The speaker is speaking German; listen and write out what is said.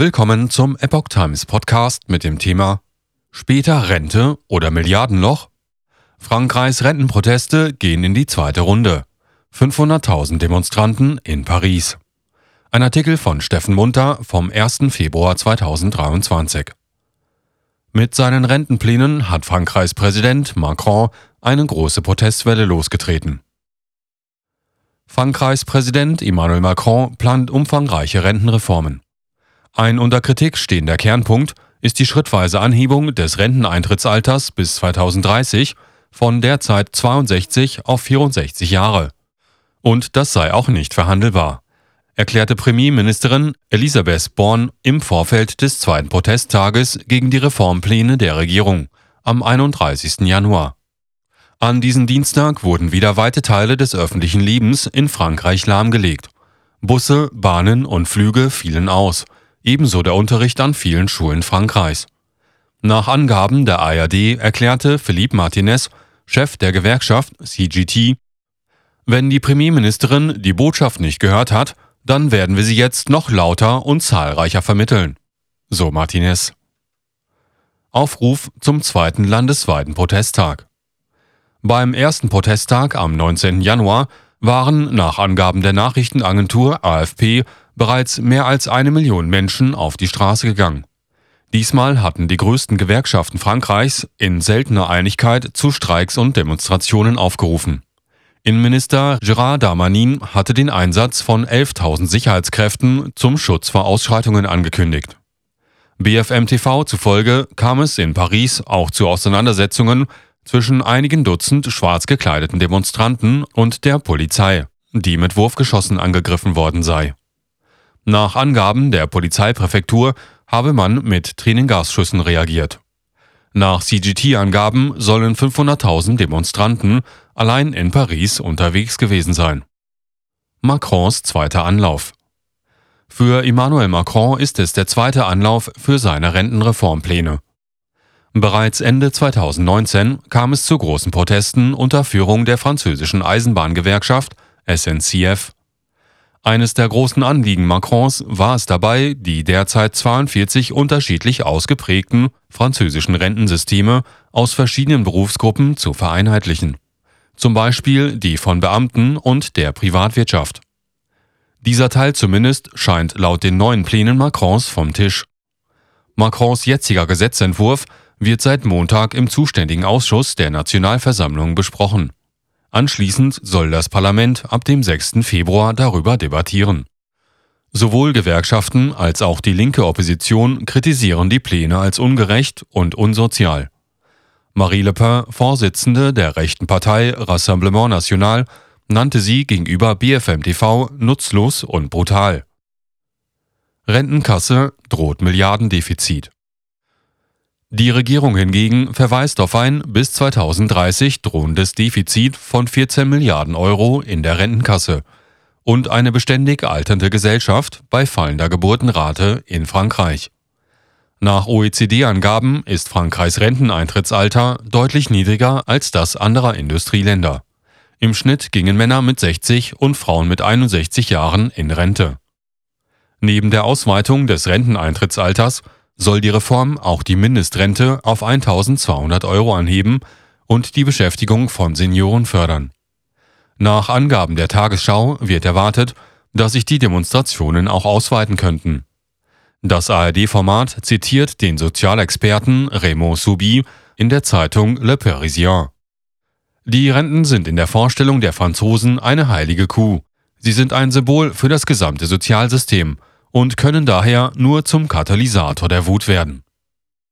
Willkommen zum Epoch Times Podcast mit dem Thema Später Rente oder Milliardenloch? Frankreichs Rentenproteste gehen in die zweite Runde. 500.000 Demonstranten in Paris. Ein Artikel von Steffen Munter vom 1. Februar 2023. Mit seinen Rentenplänen hat Frankreichs Präsident Macron eine große Protestwelle losgetreten. Frankreichs Präsident Emmanuel Macron plant umfangreiche Rentenreformen. Ein unter Kritik stehender Kernpunkt ist die schrittweise Anhebung des Renteneintrittsalters bis 2030 von derzeit 62 auf 64 Jahre. Und das sei auch nicht verhandelbar, erklärte Premierministerin Elisabeth Born im Vorfeld des zweiten Protesttages gegen die Reformpläne der Regierung am 31. Januar. An diesem Dienstag wurden wieder weite Teile des öffentlichen Lebens in Frankreich lahmgelegt. Busse, Bahnen und Flüge fielen aus – ebenso der Unterricht an vielen Schulen Frankreichs. Nach Angaben der ARD erklärte Philippe Martinez, Chef der Gewerkschaft CGT, wenn die Premierministerin die Botschaft nicht gehört hat, dann werden wir sie jetzt noch lauter und zahlreicher vermitteln. So Martinez. Aufruf zum zweiten landesweiten Protesttag. Beim ersten Protesttag am 19. Januar waren nach Angaben der Nachrichtenagentur AFP bereits mehr als eine Million Menschen auf die Straße gegangen. Diesmal hatten die größten Gewerkschaften Frankreichs in seltener Einigkeit zu Streiks und Demonstrationen aufgerufen. Innenminister Gérard Darmanin hatte den Einsatz von 11.000 Sicherheitskräften zum Schutz vor Ausschreitungen angekündigt. BFM TV zufolge kam es in Paris auch zu Auseinandersetzungen zwischen einigen Dutzend schwarz gekleideten Demonstranten und der Polizei, die mit Wurfgeschossen angegriffen worden sei. Nach Angaben der Polizeipräfektur habe man mit Tränengasschüssen reagiert. Nach CGT-Angaben sollen 500.000 Demonstranten allein in Paris unterwegs gewesen sein. Macrons zweiter Anlauf. Für Emmanuel Macron ist es der zweite Anlauf für seine Rentenreformpläne. Bereits Ende 2019 kam es zu großen Protesten unter Führung der französischen Eisenbahngewerkschaft SNCF. Eines der großen Anliegen Macrons war es dabei, die derzeit 42 unterschiedlich ausgeprägten französischen Rentensysteme aus verschiedenen Berufsgruppen zu vereinheitlichen. Zum Beispiel die von Beamten und der Privatwirtschaft. Dieser Teil zumindest scheint laut den neuen Plänen Macrons vom Tisch. Macrons jetziger Gesetzentwurf wird seit Montag im zuständigen Ausschuss der Nationalversammlung besprochen. Anschließend soll das Parlament ab dem 6. Februar darüber debattieren. Sowohl Gewerkschaften als auch die linke Opposition kritisieren die Pläne als ungerecht und unsozial. Marie Le Pen, Vorsitzende der rechten Partei Rassemblement National, nannte sie gegenüber BFM TV nutzlos und brutal. Rentenkasse droht Milliardendefizit. Die Regierung hingegen verweist auf ein bis 2030 drohendes Defizit von 14 Milliarden Euro in der Rentenkasse und eine beständig alternde Gesellschaft bei fallender Geburtenrate in Frankreich. Nach OECD-Angaben ist Frankreichs Renteneintrittsalter deutlich niedriger als das anderer Industrieländer. Im Schnitt gingen Männer mit 60 und Frauen mit 61 Jahren in Rente. Neben der Ausweitung des Renteneintrittsalters soll die Reform auch die Mindestrente auf 1200 Euro anheben und die Beschäftigung von Senioren fördern. Nach Angaben der Tagesschau wird erwartet, dass sich die Demonstrationen auch ausweiten könnten. Das ARD-Format zitiert den Sozialexperten Raymond Soubi in der Zeitung Le Parisien. Die Renten sind in der Vorstellung der Franzosen eine heilige Kuh. Sie sind ein Symbol für das gesamte Sozialsystem und können daher nur zum Katalysator der Wut werden.